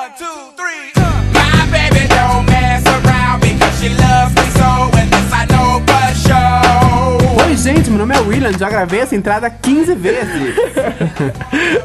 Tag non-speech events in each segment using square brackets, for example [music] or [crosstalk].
One, two, three. Uh. My baby don't mess around because she loves me so, and this I know for sure. Oi, gente, meu nome é William, já gravei essa entrada 15 vezes.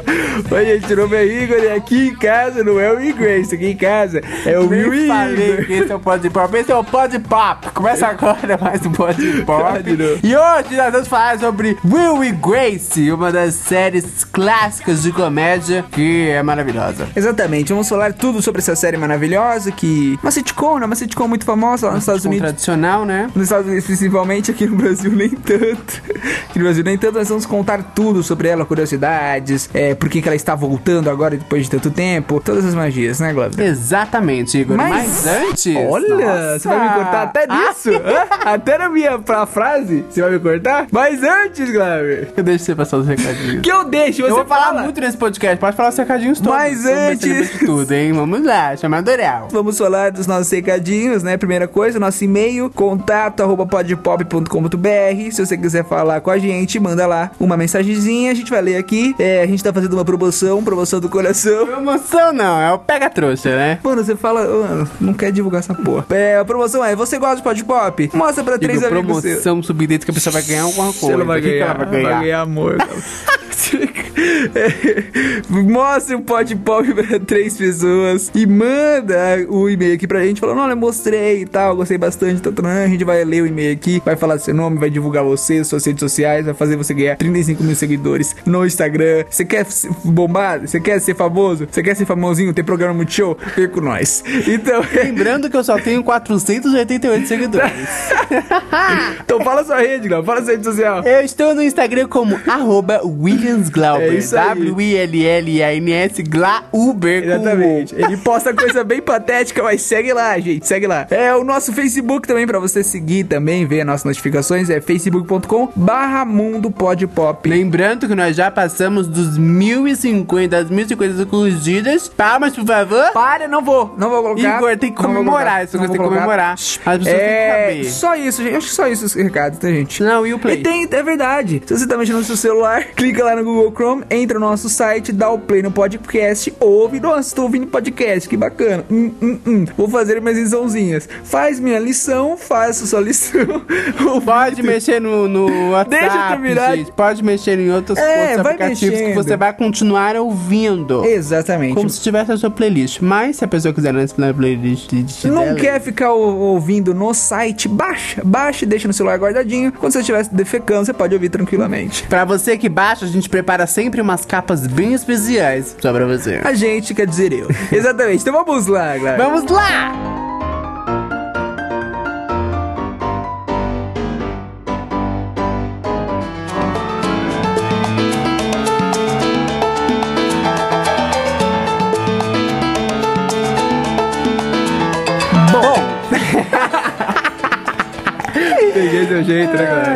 [laughs] Oi, gente, meu nome é Igor e aqui em casa não é o Igor, esse aqui em casa é o Will Nem falei Igor. que esse é o Pod Pop, esse é o Pod Pop. Começa agora mais um Pod [laughs] Pop. E hoje nós vamos falar sobre Will e Grace, uma das séries clássicas de comédia que é maravilhosa. Exatamente, vamos falar tudo sobre essa série maravilhosa que... Uma sitcom, né? Uma sitcom muito famosa lá nos Estados Unidos. tradicional, né? Nos Estados Unidos, principalmente, aqui no Brasil, nem tanto. [laughs] Aqui no Brasil, nem tanto. Nós vamos contar tudo sobre ela, curiosidades, é, por que, que ela está voltando agora depois de tanto tempo. Todas as magias, né, Glauber? Exatamente, Igor. Mas, Mas- antes. Olha, Nossa. você vai me cortar até Ah, nisso? Hã? até na minha pra frase, você vai me cortar? Mas antes, Glauber, eu deixo você passar os recadinhos. que eu deixo, você eu vou falar fala. muito nesse podcast, pode falar os recadinhos todos. Mas antes- tudo, hein? Vamos lá, chamado Oral. Vamos falar dos nossos recadinhos, né? Primeira coisa, nosso e-mail, contato arroba podpop.com.br. Se você quiser falar com a gente, manda lá uma mensagenzinha, a gente vai ler aqui. É, a gente tá fazendo uma promoção, promoção do coração. Promoção não, é o pega trouxa, né? Mano, você fala, "Ah, não quer divulgar essa porra. É, a promoção é, você gosta de Pod Pop? Mostra pra três Igor, amigos seus. promoção subidente que a pessoa vai ganhar alguma coisa. Você não vai que que ganhar, ela vai ganhar? amor. [laughs] Mostra o Pod Pop pra três pessoas e manda o e-mail aqui pra gente falando, olha, mostrei e tal, gostei bastante, tá, tá, tá. a gente vai ler o e-mail aqui, vai falar seu nome, vai divulgar você, suas redes sociais, vai fazer você ganhar 35 mil seguidores no Instagram. Você quer ser bombado? Você quer ser famoso? Você quer ser famosinho, ter programa muito show? Vem com nós. Então, [laughs] Lembrando que eu só tenho 488 seguidores. [laughs] então fala sua rede, Glau, fala sua rede social. Eu estou no Instagram como arroba Williams Glauber. É. W-I-L-L-A-N-S Glauber. Exatamente. Ele posta coisa bem patética, mas segue lá, gente. Segue lá. É o nosso Facebook também pra você seguir também, ver as nossas notificações. É facebook.com barra mundo podpop. Lembrando que nós já passamos dos 1.050, das 1.050 curtidas. Palmas, por favor. Para, não vou. Não vou colocar. Igor, tem que comemorar, isso tem que comemorar. As pessoas É, têm que saber. só isso, gente. Acho que só isso os recados, tá, gente? Não, e o E Play? tem, é verdade. Se você tá mexendo no seu celular, [laughs] clica lá no Google Chrome, entra no nosso site, dá o play no podcast, ouve. Nossa, tô ouvindo podcast, que bacana. Hum, hum, hum. Vou fazer minhas liçãozinhas. Faz minha lição, faça sua [laughs] lição. Pode mexer no, no WhatsApp, Deixa eu terminar. gente. Pode mexer em outros, É, outros aplicativos que mexendo. você vai continuar ouvindo. Exatamente. Como se tivesse a sua playlist. Mas se a pessoa quiser na playlist Não dela, quer ficar ou- ouvindo no site? Baixa, baixa e deixa no celular guardadinho. Quando você estiver defecando, você pode ouvir tranquilamente. Pra você que baixa, a gente prepara sempre umas capas bem especiais só pra você. A gente quer dizer eu. Exatamente. Então vamos lá, galera. Vamos lá! Jeito, né, galera?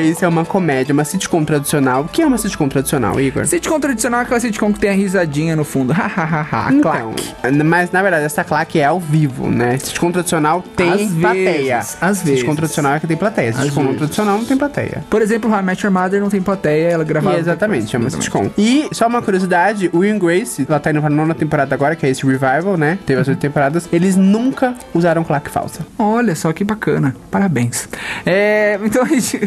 Grace é uma comédia, uma sitcom tradicional. O que é uma sitcom tradicional, Igor? Sitcom tradicional é aquela sitcom que tem a risadinha no fundo. [laughs] Hahaha, Então, claque. mas na verdade essa claque é ao vivo, né? Sitcom tradicional tem Às plateia. vezes, às Sitcom vezes. tradicional é que tem plateia. Sitcom não tradicional não tem plateia. Por exemplo, How I Met Your Mother não tem plateia, ela gravava. E exatamente, é uma sitcom. E só uma curiosidade, o Will and Grace, ela tá indo pra nona temporada agora, que é esse revival, né? Teve as oito temporadas. Eles nunca usaram claque falsa. Olha só que bacana. Parabéns. É, então [laughs] a gente.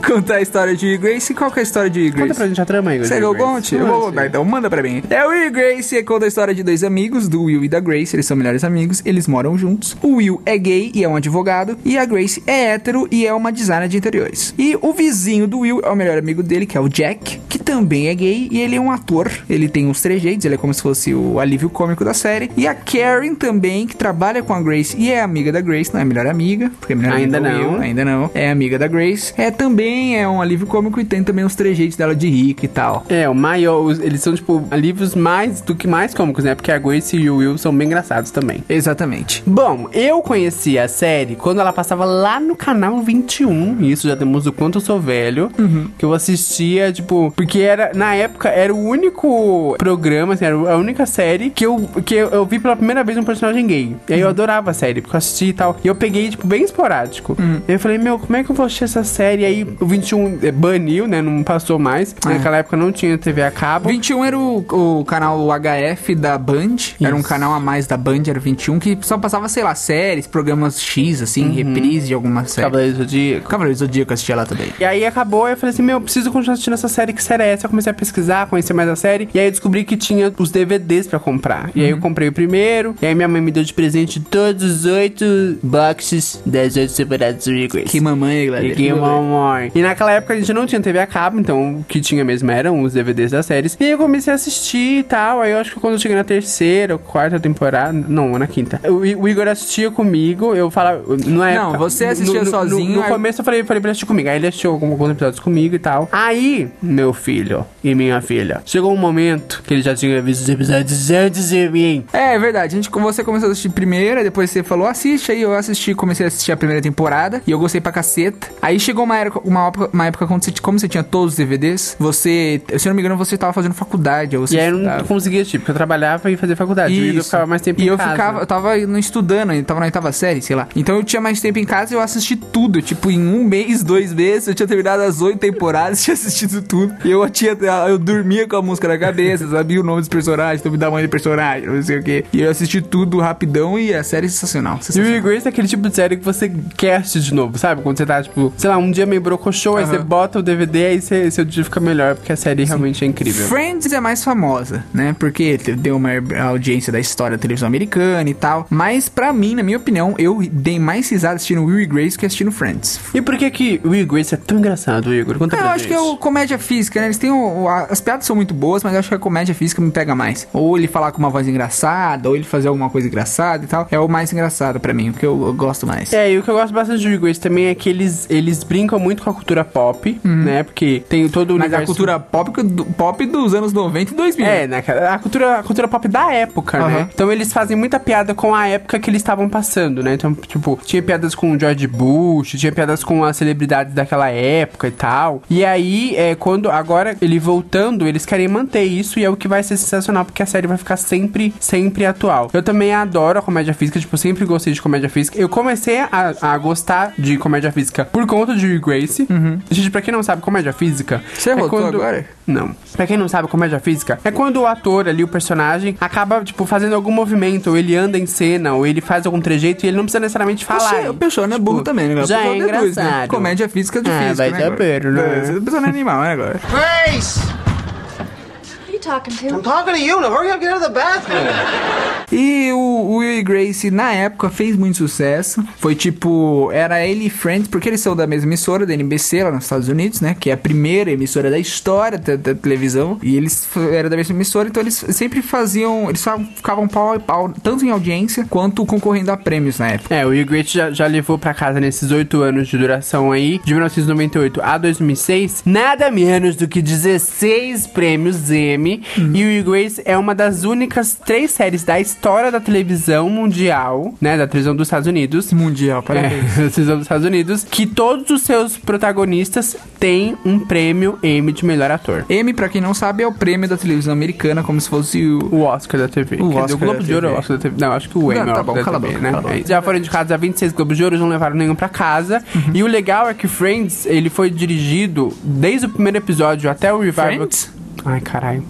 [laughs] contar a história de Grace. Qual que é a história de Grace? Conta pra gente a trama, Igor. Você de que eu Grace. conte? Eu vou contar, então manda pra mim. É o Will e Grace conta a história de dois amigos, do Will e da Grace. Eles são melhores amigos, eles moram juntos. O Will é gay e é um advogado, e a Grace é hétero e é uma designer de interiores. E o vizinho do Will é o melhor amigo dele, que é o Jack, que também é gay e ele é um ator. Ele tem uns trejeitos, ele é como se fosse o alívio cômico da série. E a Karen também, que trabalha com a Grace e é amiga da Grace, não é melhor amiga, porque é melhor Ainda amiga é o não. Will, ainda não. É amiga da Grace. É também é um alívio cômico e tem também os trejeitos dela de rica e tal. É, o maior, eles são, tipo, alívios mais do que mais cômicos, né? Porque a Grace e o Will são bem engraçados também. Exatamente. Bom, eu conheci a série quando ela passava lá no canal 21. E isso já demonstra o quanto eu sou velho. Que eu assistia, tipo. Porque era, na época, era o único programa, assim, era a única série que eu, que eu, eu vi pela primeira vez um personagem gay. E aí eu adorava a série, porque eu assisti e tal. E eu peguei, tipo, bem esporádico. E Aí eu falei, meu, como é que eu vou assistir essa série? Aí o 21 eh, baniu, né? Não passou mais. É. Naquela época não tinha TV a cabo. 21 era o, o canal HF da Band. Era um canal a mais da Band, era 21, que só passava, sei lá, séries, programas X, assim, reprise de alguma série. Cavaleiros do Zodíaco. Cavaleiro Zodíaco eu assistia lá também. E aí acabou, eu falei assim, meu, eu preciso continuar assistindo essa série, que série é essa? Eu comecei a pesquisar, conhecer mais a série, e aí eu descobri que tinha os DVDs pra comprar. E aí eu comprei o primeiro, e aí minha mãe me deu de presente todos os oito boxes das oito do Request. Que mamãe, galera. E que mamãe. E naquela época a gente não tinha TV a cabo, então o que tinha mesmo eram os DVDs das séries. E aí eu comecei a assistir e tal. Aí eu acho que quando eu cheguei na terceira ou quarta temporada, não, na quinta, o, Igor assistia comigo, eu falava. Não, é Não, você assistia no, no- sozinho, No, no aí- começo eu falei, falei pra assistir comigo. Aí ele assistiu alguns episódios comigo e tal. Aí, meu filho e minha filha, chegou um momento que ele já tinha visto os episódios antes de mim. É, é verdade. A gente, você começou a assistir primeiro, aí depois você falou, assiste. Aí eu assisti, comecei a assistir a primeira temporada. E eu gostei pra caceta. Aí chegou uma época, uma época, uma época quando você, como você tinha todos os DVDs, você, se eu não me engano, você tava fazendo faculdade. Ou você E aí eu não conseguia porque eu trabalhava e fazia faculdade. Igor Isso. ficava mais tempo e em eu casa. ficava, eu tava estudando, eu tava na oitava série, sei lá. Então eu tinha mais tempo em casa e eu assisti tudo. Tipo, em um mês, dois meses, eu tinha terminado as oito temporadas, [laughs] tinha assistido tudo. E eu tinha, eu dormia com a música na cabeça, sabia o nome dos personagens, nome da mãe do personagem, não sei o quê. E eu assisti tudo rapidão e a série é sensacional. E o sensacional. Igor é aquele tipo de série que você quer assistir de novo, sabe? Quando você tá, tipo, sei lá, um dia meio brocochô, aí Aham. você bota o DVD, aí você, seu dia fica melhor, porque a série realmente é incrível. Friends é mais famosa, né? Porque deu uma audiência da história da televisão americana e tal. Mas pra mim, na minha opinião, eu dei mais risada assistindo Will e Grace que assistindo Friends. E por que que o Igor é tão engraçado, Igor? Conta Eu pra acho gente. que é o comédia física, né? Eles têm o, a- as piadas são muito boas, mas eu acho que a comédia física me pega mais. Ou ele falar com uma voz engraçada, ou ele fazer alguma coisa engraçada e tal. É o mais engraçado pra mim, o que eu, eu gosto mais. É, e o que eu gosto bastante do Igor também é que eles, eles brincam muito com a cultura pop, né? Porque tem todo o Uhum. Mas a universo... cultura pop, do- pop dos anos 90 e 2000. É, né? A cultura, a cultura pop da época, né? Aham. Então eles fazem muita piada com a época que eles estavam passando, né? Então, tipo, tinha piadas com o George Bush, tinha piadas com as celebridades daquela época e tal. E aí, é, quando agora ele voltando, eles querem manter isso e é o que vai ser sensacional, porque a série vai ficar sempre, sempre atual. Eu também adoro a comédia física, tipo, sempre gostei de comédia física. Eu comecei a, a gostar de comédia física por conta de Will Grace. Gente, pra quem não sabe, comédia física. Uhum. Você voltou agora? Não. Pra quem não sabe, comédia física é quando o ator ali, o personagem, acaba, tipo, fazendo algum movimento, ou ele anda em cena, ou ele faz algum trejeito e ele não precisa necessariamente falar. Oxe, O pessoal não é burro também, né? já O pessoal é deduz, né? engraçado. Comédia física de Ah, física, vai né? saber, agora? né? É, O pessoal não é animal, né, agora? Who are you talking to? I'm talking to you. Now hurry up, get out of the bathroom. [laughs] E o, Will e Grace, na época, fez muito sucesso. Foi tipo, era ele e Friends, porque eles são da mesma emissora, da NBC, lá nos Estados Unidos, né? Que é a primeira emissora da história da, da televisão. E eles eram da mesma emissora, então eles sempre faziam. Eles ficavam pau a pau, tanto em audiência quanto concorrendo a prêmios na época. É, o Will Great já, já levou pra casa nesses oito anos de duração aí, de 1998 a 2006, nada menos do que 16 prêmios Emmy. E o Will Grace é uma das únicas três séries da história da televisão mundial, né, da televisão dos Estados Unidos. Mundial, É, parabéns. [laughs] da televisão dos Estados Unidos, que todos os seus protagonistas têm um prêmio Emmy de melhor ator. Emmy, pra quem não sabe, é o prêmio da televisão americana, como se fosse o. O Oscar da TV. O Oscar dizer, o Globo da de Ouro é o. Oscar da TV. Não, acho que o Emmy Não, é o tá Oscar bom, da cala TV, boca, né? cala. É, Já foram indicados a 26 Globos de Ouro, não levaram nenhum pra casa. Uhum. E o legal é que Friends, ele foi dirigido desde o primeiro episódio até o revival. Friends? Ai, caralho.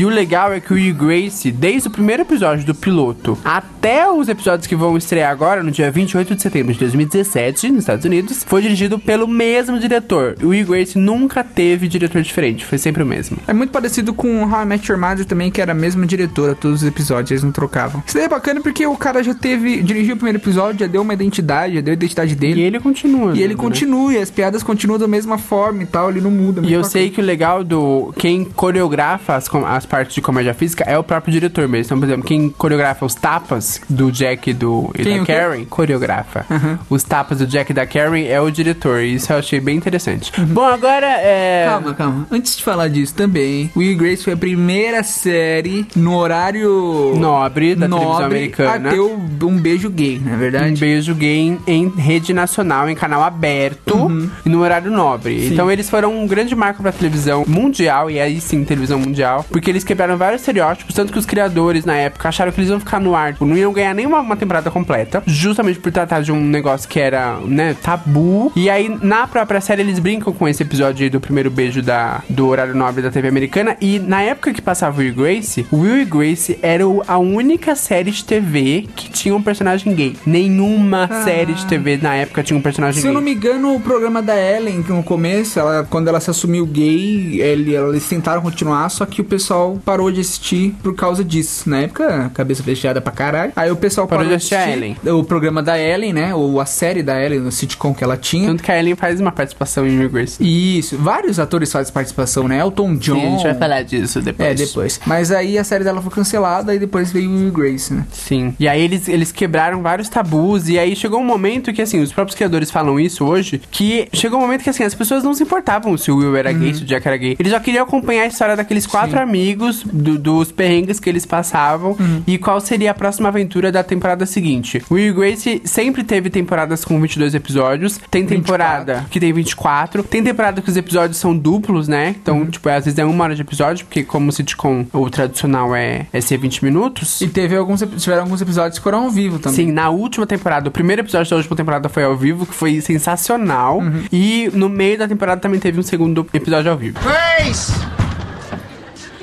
E o legal é que o Will Grace, desde o primeiro episódio do piloto até os episódios que vão estrear agora, no dia 28 de setembro de 2017, nos Estados Unidos, foi dirigido pelo mesmo diretor. O Will Grace nunca teve diretor diferente, foi sempre o mesmo. É muito parecido com How I Met Your Mother também, que era a mesma diretora, todos os episódios, eles não trocavam. Isso daí é bacana porque o cara já teve, dirigiu o primeiro episódio, já deu uma identidade, já deu a identidade E dele. ele continua. E ele né? continua, e as piadas continuam da mesma forma e tal, ele não muda. E eu bacana. sei que o legal do. Quem coreografa as, as partes de comédia física é o próprio diretor mesmo. Então, por exemplo, quem coreografa os tapas do Jack e, do, e Quem, da? Karen, coreografa. Os tapas do Jack e da Karen é o diretor. E isso eu achei bem interessante. Uhum. Bom, agora é. Calma, calma. Antes de falar disso também, Will Grace foi a primeira série no horário Nobre da televisão nobre americana. a ter um beijo gay, na Um verdade. beijo gay em, em rede nacional, em canal aberto Uhum. e no horário nobre. Então eles foram um grande marco pra televisão mundial, e aí sim, televisão mundial, porque porque eles quebraram vários estereótipos, tanto que os criadores na época acharam que eles iam ficar no ar, tipo, não iam ganhar nenhuma uma temporada completa, justamente por tratar de um negócio que era, né, tabu. E aí, na própria série, eles brincam com esse episódio aí do primeiro beijo da, do horário nobre da TV americana. E na época que passava Will e Grace, Will e Grace era a única série de TV que tinha um personagem gay. Nenhuma série de TV na época tinha um personagem Se eu gay. não me engano, o programa da Ellen, que no começo, ela, quando ela se assumiu gay, ele, eles tentaram continuar, só que o pessoal parou de assistir por causa disso. Na época, cabeça fechada pra caralho. Aí o pessoal Parou parou, de assistir a Ellen. O programa da Ellen, né? Ou a série da Ellen, no sitcom que ela tinha. Tanto que a Ellen faz uma participação em Will Grace. Isso, vários atores fazem participação, né? Elton John. Sim, a gente vai falar disso depois. É, depois. Mas aí a série dela foi cancelada e depois veio Will e Grace, né? Sim. E aí eles, eles quebraram vários tabus. E aí chegou um momento que, assim, os próprios criadores falam isso hoje. Que chegou um momento que, assim, as pessoas não se importavam se o Will era gay, se o Jack era gay. Eles já queriam acompanhar a história daqueles quatro amigos, do- dos perrengues que eles passavam. E qual seria a próxima aventura da temporada seguinte. Will e Grace sempre teve temporadas com 22 episódios. Tem temporada que tem 24. Tem temporada que os episódios são duplos, né? Então, tipo, às vezes é uma hora de episódio, porque como sitcom, o tradicional é, é ser 20 minutos. E teve alguns, tiveram alguns episódios que foram ao vivo também. Sim, na última temporada, o primeiro episódio da última temporada foi ao vivo, que foi sensacional. Uhum. E no meio da temporada também teve um segundo episódio ao vivo. Grace!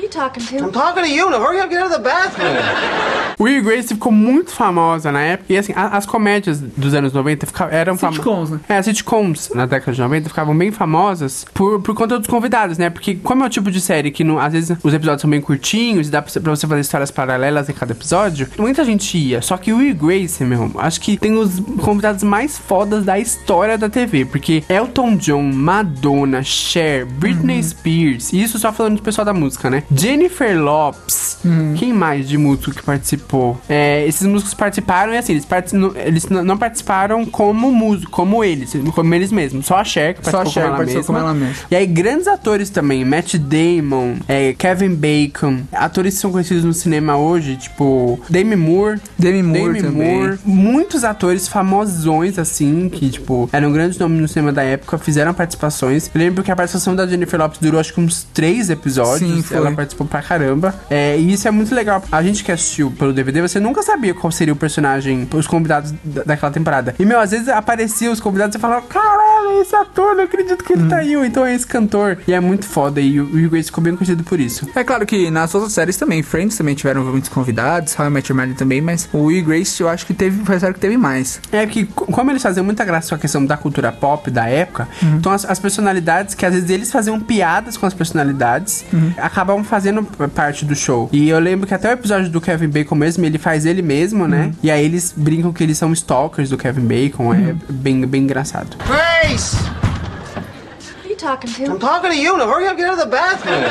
Who are you talking to? I'm talking to you. Now hurry up, get out of the bathroom. [laughs] Will Grace ficou muito famosa na época. E assim, a- as comédias dos anos 90 fica- eram famosas. Sitcoms, né? É, as sitcoms na década de 90 ficavam bem famosas por, por conta dos convidados, né? Porque como é o tipo de série que não, às vezes os episódios são bem curtinhos e dá pra você, pra você fazer histórias paralelas em cada episódio, muita gente ia. Só que o Will Grace, meu, acho que tem os convidados mais fodas da história da TV. Porque Elton John, Madonna, Cher, Britney Spears, e isso só falando do pessoal da música, né? Jennifer Lopes, quem mais de músico que participou? É, esses músicos participaram e assim, eles, eles não participaram como músico, como eles, como eles mesmos. Só a Cher que Só a participou Cher como ela participou mesma. como ela mesma. E aí, grandes atores também, Matt Damon, é, Kevin Bacon, atores que são conhecidos no cinema hoje, tipo Demi Moore. Demi Moore Demi também. Moore. Muitos atores famosões, assim, que, tipo, eram grandes nomes no cinema da época, fizeram participações. Eu lembro que a participação da Jennifer Lopes durou acho que uns três episódios. Sim. Ela participou pra caramba. É, e isso é muito legal. A gente que assistiu pelo DVD, você nunca sabia qual seria o personagem, os convidados da- daquela temporada. E, meu, às vezes apareciam os convidados e falava, caralho, é esse ator, não acredito que ele Hum. tá aí, ou então é esse cantor. E é muito foda, e o o Hugh Grace ficou bem conhecido por isso. É claro que nas outras séries também, Friends também tiveram muitos convidados, How I Met Your Mother também, mas o Will Grace eu acho que teve, foi a série que teve mais. É que, co- como eles faziam muita graça com a questão da cultura pop da época, Uhum. então as, as personalidades, que às vezes eles faziam piadas com as personalidades, Uhum. acabavam fazendo parte do show. E eu lembro que até o episódio do Kevin Bacon mesmo, ele faz ele mesmo, né? Uhum. E aí eles brincam que eles são stalkers do Kevin Bacon, é Uhum. bem, bem engraçado. Grace! Who are you talking to? I'm talking to you. Now hurry up, get out of the bathroom.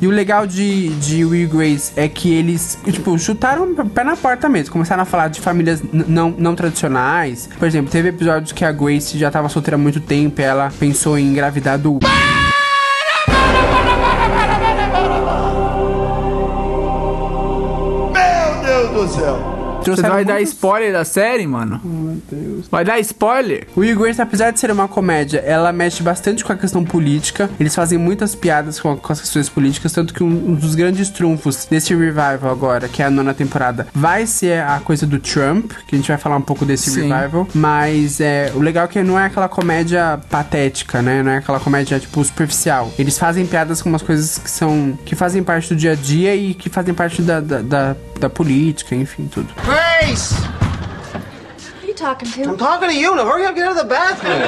E o legal de, de Will e Grace é que eles, tipo, chutaram o pé na porta mesmo. Começaram a falar de famílias não, não tradicionais. Por exemplo, teve episódios que a Grace já tava solteira há muito tempo e ela pensou em engravidar do. Céu! Você vai dar muitos- spoiler da série, mano? Vai dar spoiler? O Grace, apesar de ser uma comédia, ela mexe bastante com a questão política. Eles fazem muitas piadas com, com as questões políticas, tanto que um, um dos grandes trunfos desse revival agora, que é a nona temporada, vai ser a coisa do Trump, que a gente vai falar um pouco desse Sim. revival. Mas é, o legal é que não é aquela comédia patética, né? Não é aquela comédia, tipo, superficial. Eles fazem piadas com umas coisas que são... que fazem parte do dia a dia e que fazem parte da, da, da, da política, enfim, tudo. Talking I'm to? talking to you. Now hurry up, get out of the bathroom.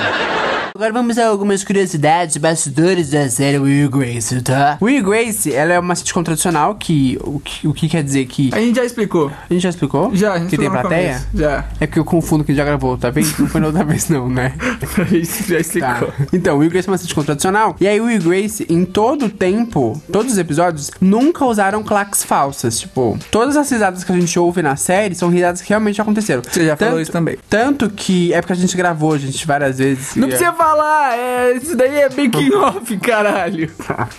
Agora vamos a algumas curiosidades, bastidores da série Will Grace, tá? Will Grace, ela é uma sitcom tradicional que o, que... o que quer dizer que... A gente já explicou. A gente já explicou? Já, a gente Que tem plateia? começo. Já. É porque eu confundo que já gravou, tá vendo? Não foi na outra [laughs] vez não, né? [laughs] A gente já explicou. Tá. Então, Will Grace é uma sitcom tradicional. E aí, Will Grace, em todo o tempo, todos os episódios, nunca usaram claques falsas. Tipo, todas as risadas que a gente ouve na série são risadas que realmente aconteceram. Você já falou isso também. Tanto que é porque a gente gravou, gente, várias vezes. Não precisa falar, é, isso daí é making off, [laughs] caralho.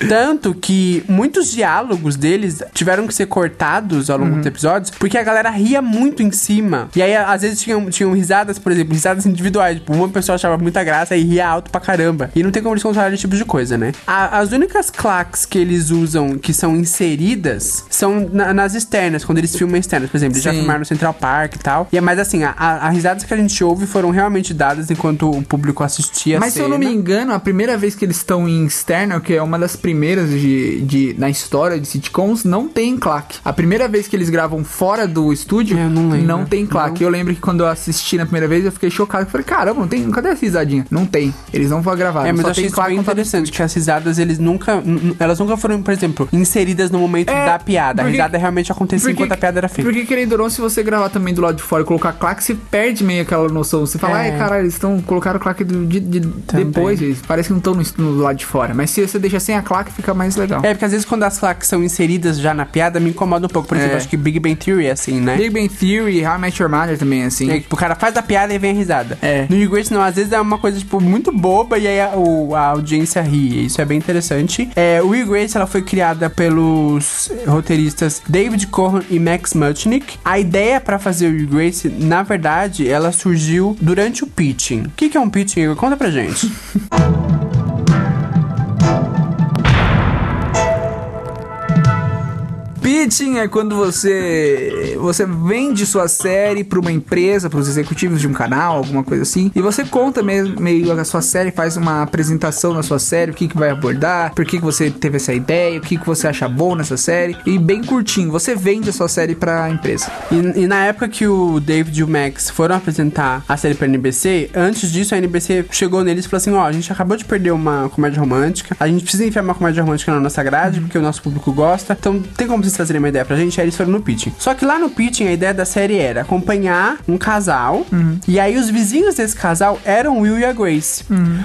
Tanto que muitos diálogos deles tiveram que ser cortados ao longo dos episódios, porque a galera ria muito em cima. E aí, às vezes, tinham, tinham risadas, por exemplo, risadas individuais. Tipo, uma pessoa achava muita graça e ria alto pra caramba. E não tem como eles controlarem esse tipo de coisa, né? A- as únicas claques que eles usam que são inseridas são na- nas externas, quando eles filmam externas. Por exemplo, eles já Sim. filmaram no Central Park e tal. E é mais assim, a, a, as risadas que a gente ouve foram realmente dadas enquanto o público assistia a Mas se eu não me engano, a primeira vez que eles estão em externo, que é uma das primeiras de, de- na história de sitcoms, não tem claque. A primeira vez que eles gravam fora do estúdio, eu não lembro. tem claque. Eu lembro que quando eu assisti na primeira vez, eu fiquei chocado. Eu falei, caramba, não tem, cadê essa risadinha? Não tem. Eles não vão gravar. É, mas eu achei isso bem interessante, que as risadas, eles nunca. Elas nunca foram, por exemplo, inseridas no momento É, da piada. A porque- risada realmente acontecia Porque- enquanto a piada era feita. Porque, querendo ou não, se você gravar também do lado de fora e colocar claque, você perde meio aquela noção. Você fala, É. ai, caralho, eles estão colocaram claque do, de, de- depois, eles parece que não estão no, no lado de fora. Mas se você deixa sem a claque, fica mais legal. É, porque às vezes quando as claques são inseridas já na piada, me incomoda um pouco. Por exemplo, É. acho que Big Bang Theory é assim, né? Big Bang Theory, How I Met Your Mother também é assim. É, tipo, o cara faz a piada e vem a risada. É. No Grace, não, às vezes é uma coisa, tipo, muito boba e aí a, o- a audiência ri. Isso é bem interessante. É, o Grace, ela foi criada pelos roteiristas David Cohen e Max Mutchnick. A ideia pra fazer o Grace, na verdade, ela surgiu durante o pitching. O que, que é um pitching? Conta pra gente. [laughs] Pitching é quando você você vende sua série pra uma empresa, pros executivos de um canal, alguma coisa assim, e você conta mesmo meio a sua série, faz uma apresentação da sua série, o que que vai abordar, por que que você teve essa ideia, o que que você acha bom nessa série, e bem curtinho, você vende a sua série pra empresa. E, e na época que o David e o Max foram apresentar a série pra NBC, antes disso a NBC chegou neles e falou assim: Ó, a gente acabou de perder uma comédia romântica, a gente precisa enfiar uma comédia romântica na nossa grade, porque o nosso público gosta, então tem como vocês trazerem uma ideia pra gente? Aí eles foram no pitching. Só que lá no pitching a ideia da série era acompanhar um casal, e aí os vizinhos desse casal eram o Will e a Grace.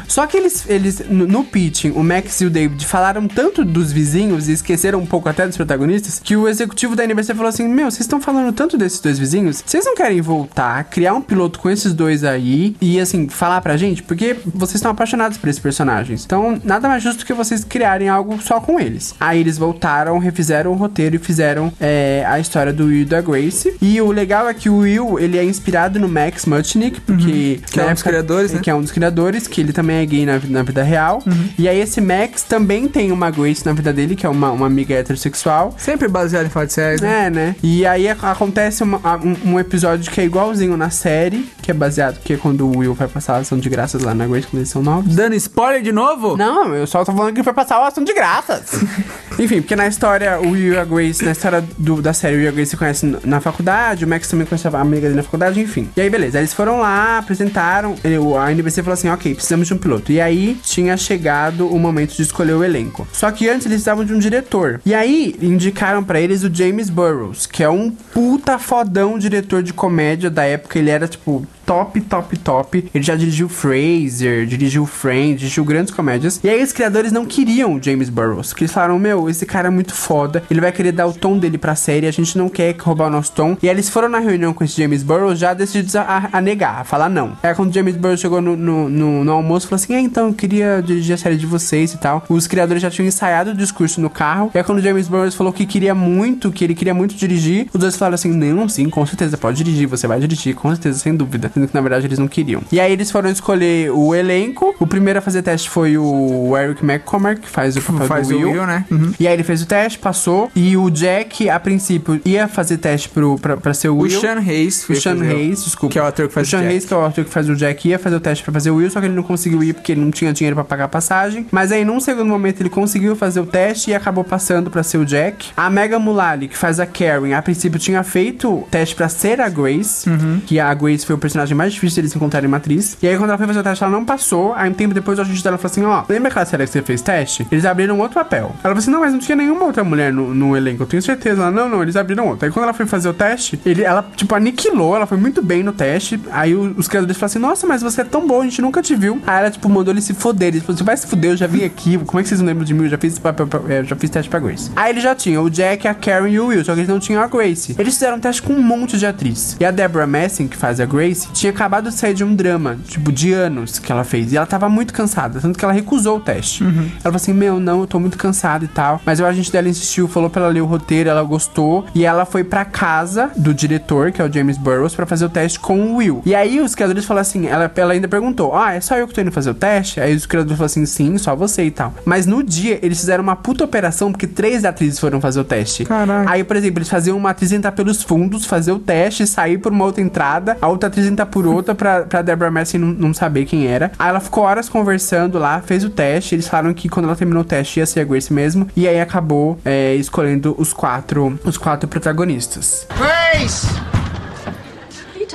Só que eles, eles no, no pitching, o Max e o David falaram tanto dos vizinhos e esqueceram um pouco até dos protagonistas, que o executivo da NBC falou assim: Meu, vocês estão falando tanto desses dois vizinhos, vocês não querem voltar, criar um piloto com esses dois aí e assim, falar pra gente? Porque vocês estão apaixonados por esses personagens. Então, nada mais justo que vocês criarem algo só com eles. Aí eles voltaram, refizeram o roteiro e fizeram é, a história do Will e da Grace. E o legal é que o Will, ele é inspirado no Max Mutchnick, porque. Que é um dos criadores, né? Que é um dos criadores, que ele também é gay na, na vida real. Uhum. E aí esse Max também tem uma Grace na vida dele, que é uma, uma amiga heterossexual. Sempre baseado em fatos séries, né? É, né? E aí ac- acontece uma- um, um episódio que é igualzinho na série, que é baseado, que é quando o Will vai passar a ação de graças lá na Grace, quando eles são novos. Dando spoiler de novo? Não, eu só tô falando que ele foi passar a ação de graças. [laughs] Enfim, porque na história, o Will e a Grace, na história do- da série, o Will a Grace se conhecem n- na faculdade, o Max também conhece a amiga dele na faculdade, enfim. E aí, beleza, eles foram lá, apresentaram, ele- a NBC falou assim, ok, precisamos de um piloto. E aí, tinha chegado o momento de escolher o elenco. Só que antes, eles precisavam de um diretor. E aí, indicaram pra eles o James Burrows, que é um puta fodão diretor de comédia da época, ele era, tipo, top, top, top. Ele já dirigiu Fraser, dirigiu Friends, dirigiu grandes comédias. E aí os criadores não queriam o James Burrows, que eles falaram, meu, esse cara é muito foda, ele vai querer dar o tom dele pra série, a gente não quer roubar o nosso tom. E aí eles foram na reunião com esse James Burrows já decididos a, a- negar, a falar não. Aí quando o James Burrows chegou no, no, no- no almoço, falou assim, é, então, eu queria dirigir a série de vocês e tal. Os criadores já tinham ensaiado o discurso no carro. E aí quando o James Burrows falou que queria muito, que ele queria muito dirigir, os dois falaram assim, não, sim, com certeza, pode dirigir, você vai dirigir, com certeza, sem dúvida. Sendo que na verdade eles não queriam. E aí eles foram escolher o elenco. O primeiro a fazer teste foi o Eric McCormack, que faz o papel Faz do Will. Will, né? Uhum. E aí ele fez o teste, passou. E o Jack, a princípio, ia fazer teste pro, pra, pra ser o O Will. Sean Hayes. O Sean Hayes, desculpa. Que é o ator que faz o Sean o Jack. Hayes, que é o ator que faz o Jack, ia fazer o teste pra fazer o Will, só que ele não conseguiu ir porque ele não tinha dinheiro pra pagar a passagem. Mas aí, num segundo momento, ele conseguiu fazer o teste e acabou passando pra ser o Jack. A Mega Mullally, que faz a Karen, a princípio tinha feito o teste pra ser a Grace, Uhum. que a Grace foi o personagem mais difícil deles encontrarem uma atriz. E aí, quando ela foi fazer o teste, ela não passou. Aí, um tempo depois, o agente dela falou assim: Ó, lembra aquela série que você fez teste? Eles abriram outro papel. Ela falou assim: Não, mas não tinha nenhuma outra mulher no, no elenco. Eu tenho certeza. Ela, não, não, eles abriram outro. Aí quando ela foi fazer o teste, ele, ela, tipo, aniquilou, ela foi muito bem no teste. Aí os criadores falaram assim, nossa, mas você é tão bom, a gente nunca te viu. Aí ela, tipo, mandou ele se foder. Ele falou, você vai se fuder, eu já vim aqui. Como é que vocês não lembram de mim? Eu já fiz, pra- é, já fiz teste pra Grace. Aí ele já tinha o Jack, a Karen e o Will, só que eles não tinham a Grace. Eles fizeram um teste com um monte de atriz. E a Deborah Messing, que faz a Grace, tinha acabado de sair de um drama, tipo, de anos que ela fez. E ela tava muito cansada, tanto que ela recusou o teste. Ela falou assim, meu, não, eu tô muito cansada e tal. Mas o agente dela insistiu, falou pra ela ler o roteiro, ela gostou. E ela foi pra casa do diretor, que é o James Burrows, pra fazer o teste com o Will. E aí os criadores falaram assim, ela, ela ainda perguntou, ah, é só eu que tô indo fazer o teste? Aí os criadores falaram assim, sim, só você e tal. Mas no dia, eles fizeram uma puta operação, porque três atrizes foram fazer o teste. Caralho. Aí, por exemplo, eles faziam uma atriz entrar pelos fundos, fazer o teste, sair por uma outra entrada, a outra atriz entrar por outra pra, pra Deborah Messing não, não saber quem era. Aí ela ficou horas conversando lá, fez o teste, eles falaram que quando ela terminou o teste ia ser a Grace mesmo, e aí acabou é, escolhendo os quatro, os quatro protagonistas. Grace!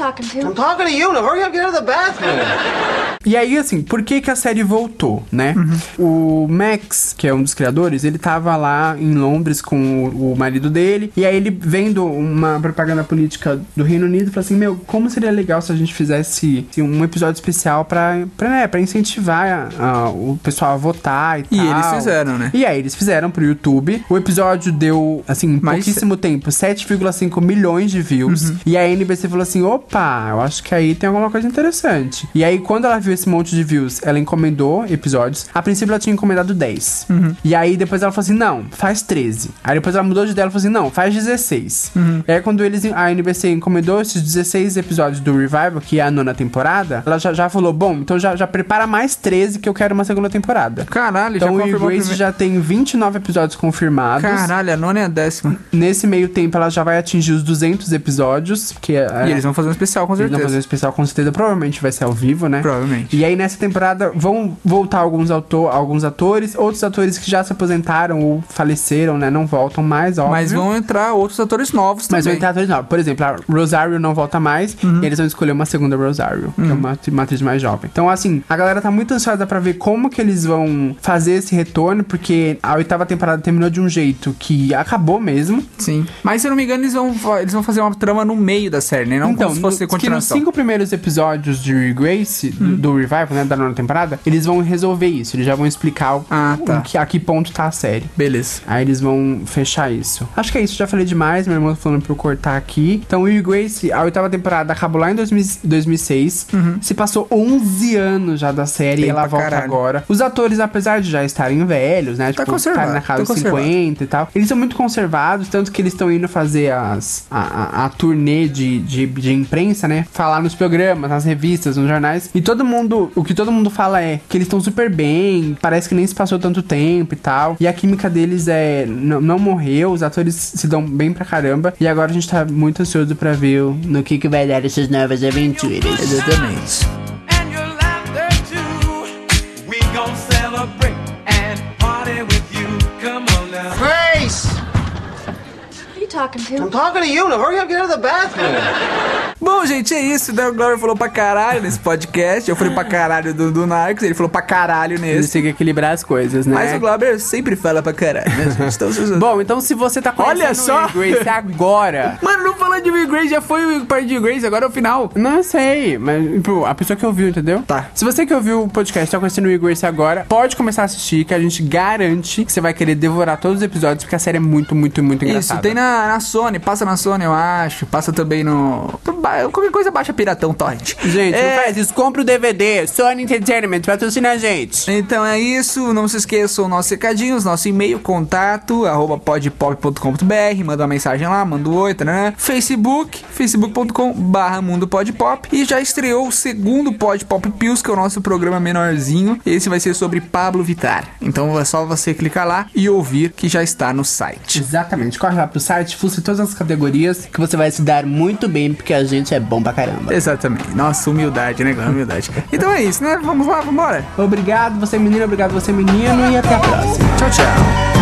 Talking I'm to? talking to you. Now hurry up, get out of the bathroom. [laughs] E aí, assim, por que que a série voltou, né? O Max, que é um dos criadores, ele tava lá em Londres com o, o marido dele, e aí ele vendo uma propaganda política do Reino Unido, falou assim, meu, como seria legal se a gente fizesse assim, um episódio especial pra, pra, né, pra incentivar a- a- o pessoal a votar e, E tal. eles fizeram, né? E aí eles fizeram pro YouTube. O episódio deu, assim, em Mas- pouquíssimo tempo, 7,5 milhões de views. Uhum. E a NBC falou assim: opa, eu acho que aí tem alguma coisa interessante. E aí, quando ela viu esse monte de views, ela encomendou episódios. A princípio, ela tinha encomendado 10. Uhum. E aí, depois ela falou assim: não, faz 13. Aí depois ela mudou de ideia, ela falou assim: não, faz 16. Uhum. E aí, quando eles, a NBC encomendou esses 16 episódios do Revival, que é a nona temporada, ela já, já falou: bom, então já, já prepara mais 13 que eu quero uma segunda temporada. Caralho, Então já o confirmou a Grace primeira- já tem 29 episódios confirmados. Caralho, a nona é a décima. Nesse meio tempo ela já vai atingir os 200 episódios, que é, E eles vão fazer um especial, com eles vão certeza. fazer um especial com certeza, provavelmente vai ser ao vivo, né? Provavelmente. E aí nessa temporada vão voltar alguns, autor, alguns atores, outros atores que já se aposentaram ou faleceram, né? Não voltam mais, óbvio. Mas vão entrar outros atores novos Mas vão também. entrar atores novos. Por exemplo, a Rosario não volta mais Uhum. e eles vão escolher uma segunda Rosario, que é uma, uma atriz mais jovem. Então, assim, a galera tá muito ansiosa pra ver como que eles vão fazer esse retorno, porque a oitava temporada terminou de um jeito que acabou mesmo. Sim. Mas se eu não me engano, eles vão, eles vão fazer uma trama no meio da série, né? Não então, fosse que nos cinco primeiros episódios de Grace, do, do Revival, né, da nona temporada, eles vão resolver isso. Eles já vão explicar Ah, tá. o que, a que ponto tá a série. Beleza. Aí eles vão fechar isso. Acho que é isso, já falei demais, meu irmão tá falando pra eu cortar aqui. Então, Will Grace, a oitava temporada acabou lá em 2000 2006. Se passou 11 anos já da série Uhum. E ela volta caralho. agora. Os atores, apesar de já estarem velhos, né? Tá tipo, conservado, estarem na casa tá dos conservado. 50 e tal. Eles são muito conservados, tanto que eles estão indo fazer as, a, a, a turnê de, de, de imprensa, né? Falar nos programas, nas revistas, nos jornais. E todo mundo, o que todo mundo fala é que eles estão super bem, parece que nem se passou tanto tempo e tal. E a química deles é não, não morreu, os atores se dão bem pra caramba. E agora a gente tá muito ansioso pra ver no que, que vai dar essas novas aventuras. Exatamente. Talking I'm to? talking to you. Now hurry up, get out of the bathroom. Bom, gente, é isso. né? O Glover falou pra caralho nesse podcast. Eu falei pra caralho do, do Narcos, ele falou pra caralho nesse. têm que equilibrar as coisas, né? Mas o Glover sempre fala pra caralho, né? [laughs] Então, Bom, então se você tá conhecendo Olha só! o Will Grace agora... [laughs] Mano, não falando de Will Grace, já foi o parte de Will Grace, agora é o final. Não sei, mas tipo, a pessoa que ouviu, entendeu? Tá. Se você que ouviu o podcast tá conhecendo o Will Grace agora, pode começar a assistir, que a gente garante que você vai querer devorar todos os episódios, porque a série é muito, muito, muito engraçada. Isso, tem na, na Sony, passa na Sony, eu acho. Passa também no. Qualquer coisa baixa piratão, torrent. Gente, É, não faz isso, compra o DVD, Sony Entertainment, patrocina a gente. Então é isso, não se esqueçam nossos recadinhos, nosso e-mail, contato, arroba podpop.com.br, manda uma mensagem lá, manda um oi, né? Facebook, facebook.com barra mundo podpop e já estreou o segundo Podpop Pills, que é o nosso programa menorzinho, esse vai ser sobre Pablo Vittar, então é só você clicar lá e ouvir que já está no site. Exatamente, corre lá pro site, fuça todas as categorias, que você vai se dar muito bem, porque a gente é bom pra caramba. Exatamente, nossa, humildade, né? Humildade. Então é isso, né? Vamos lá, vambora. Obrigado, você menino, obrigado, você menino, e até a próxima. Tchau, tchau.